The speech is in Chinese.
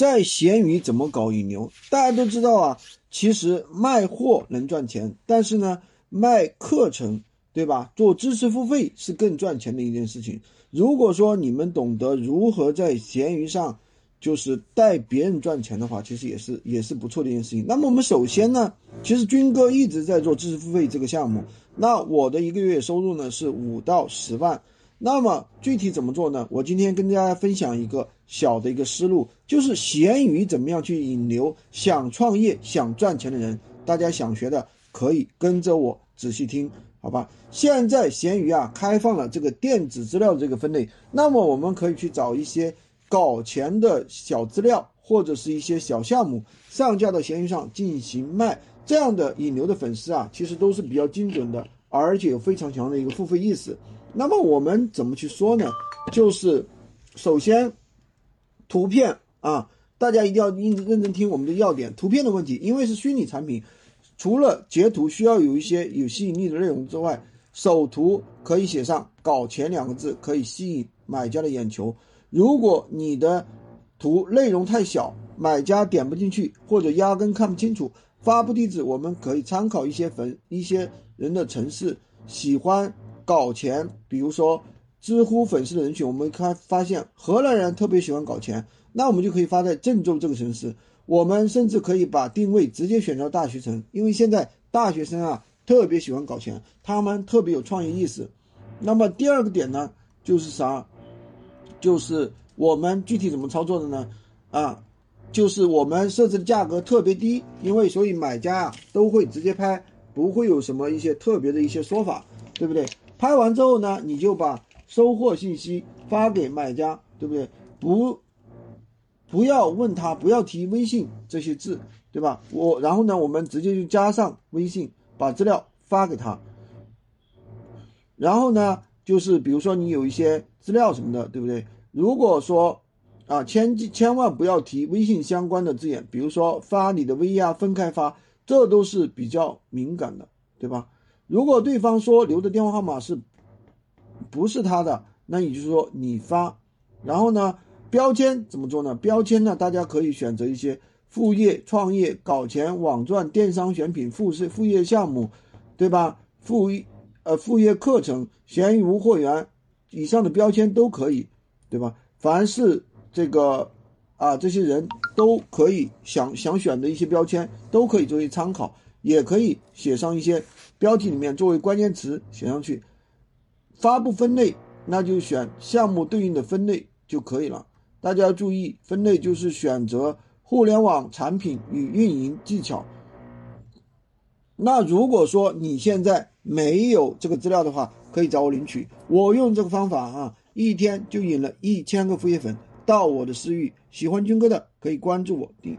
在闲鱼怎么搞引流？大家都知道啊，其实卖货能赚钱，但是呢，卖课程，对吧？做知识付费是更赚钱的一件事情。如果说你们懂得如何在闲鱼上，就是带别人赚钱的话，其实也是也是不错的一件事情。那么我们首先呢，其实军哥一直在做知识付费这个项目，那我的一个月收入呢是五到十万。那么具体怎么做呢？我今天跟大家分享一个小的一个思路，就是闲鱼怎么样去引流想创业想赚钱的人。大家想学的可以跟着我仔细听，好吧？现在闲鱼啊开放了这个电子资料这个分类，那么我们可以去找一些。搞钱的小资料或者是一些小项目上架到闲鱼上进行卖，这样的引流的粉丝啊，其实都是比较精准的，而且有非常强的一个付费意识。那么我们怎么去说呢？就是首先图片啊，大家一定要认认真听我们的要点。图片的问题，因为是虚拟产品，除了截图需要有一些有吸引力的内容之外，首图可以写上“搞钱”两个字，可以吸引买家的眼球。如果你的图内容太小，买家点不进去，或者压根看不清楚，发布地址我们可以参考一些粉一些人的城市，喜欢搞钱，比如说知乎粉丝的人群，我们看发现荷兰人特别喜欢搞钱，那我们就可以发在郑州这个城市。我们甚至可以把定位直接选到大学城，因为现在大学生啊特别喜欢搞钱，他们特别有创业意识。那么第二个点呢，就是啥？就是我们具体怎么操作的呢？啊，就是我们设置的价格特别低，因为所以买家啊都会直接拍，不会有什么一些特别的一些说法，对不对？拍完之后呢，你就把收货信息发给买家，对不对？不，不要问他，不要提微信这些字，对吧？我然后呢，我们直接就加上微信，把资料发给他，然后呢？就是比如说你有一些资料什么的，对不对？如果说啊，千千万不要提微信相关的字眼，比如说发你的微呀，分开发，这都是比较敏感的，对吧？如果对方说留的电话号码是不是他的，那也就是说你发，然后呢，标签怎么做呢？标签呢，大家可以选择一些副业、创业、搞钱、网赚、电商选品、副副业项目，对吧？副业。呃，副业课程、闲鱼无货源，以上的标签都可以，对吧？凡是这个啊，这些人都可以想想选的一些标签，都可以作为参考，也可以写上一些标题里面作为关键词写上去。发布分类，那就选项目对应的分类就可以了。大家要注意，分类就是选择互联网产品与运营技巧。那如果说你现在，没有这个资料的话，可以找我领取。我用这个方法啊，一天就引了一千个副业粉到我的私域。喜欢军哥的可以关注我。第